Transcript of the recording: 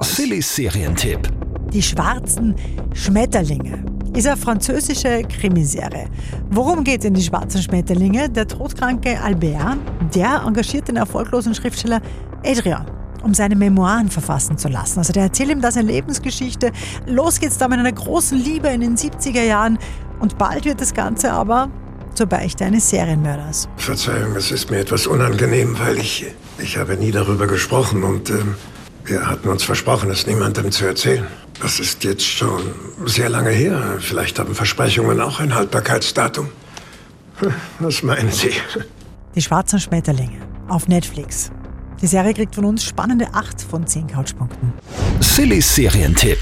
Sillys Serientipp. Die schwarzen Schmetterlinge ist eine französische Krimiserie. Worum geht in die schwarzen Schmetterlinge? Der todkranke Albert, der engagiert den erfolglosen Schriftsteller Adrien um seine Memoiren verfassen zu lassen. Also der erzählt ihm da seine Lebensgeschichte. Los geht's da mit einer großen Liebe in den 70er Jahren und bald wird das Ganze aber zur Beichte eines Serienmörders. Verzeihung, es ist mir etwas unangenehm, weil ich, ich habe nie darüber gesprochen und ähm, wir hatten uns versprochen, es niemandem zu erzählen. Das ist jetzt schon sehr lange her. Vielleicht haben Versprechungen auch ein Haltbarkeitsdatum. Was meinen Sie? Die schwarzen Schmetterlinge auf Netflix. Die Serie kriegt von uns spannende 8 von 10 Couchpunkten. Sillys Serientipp.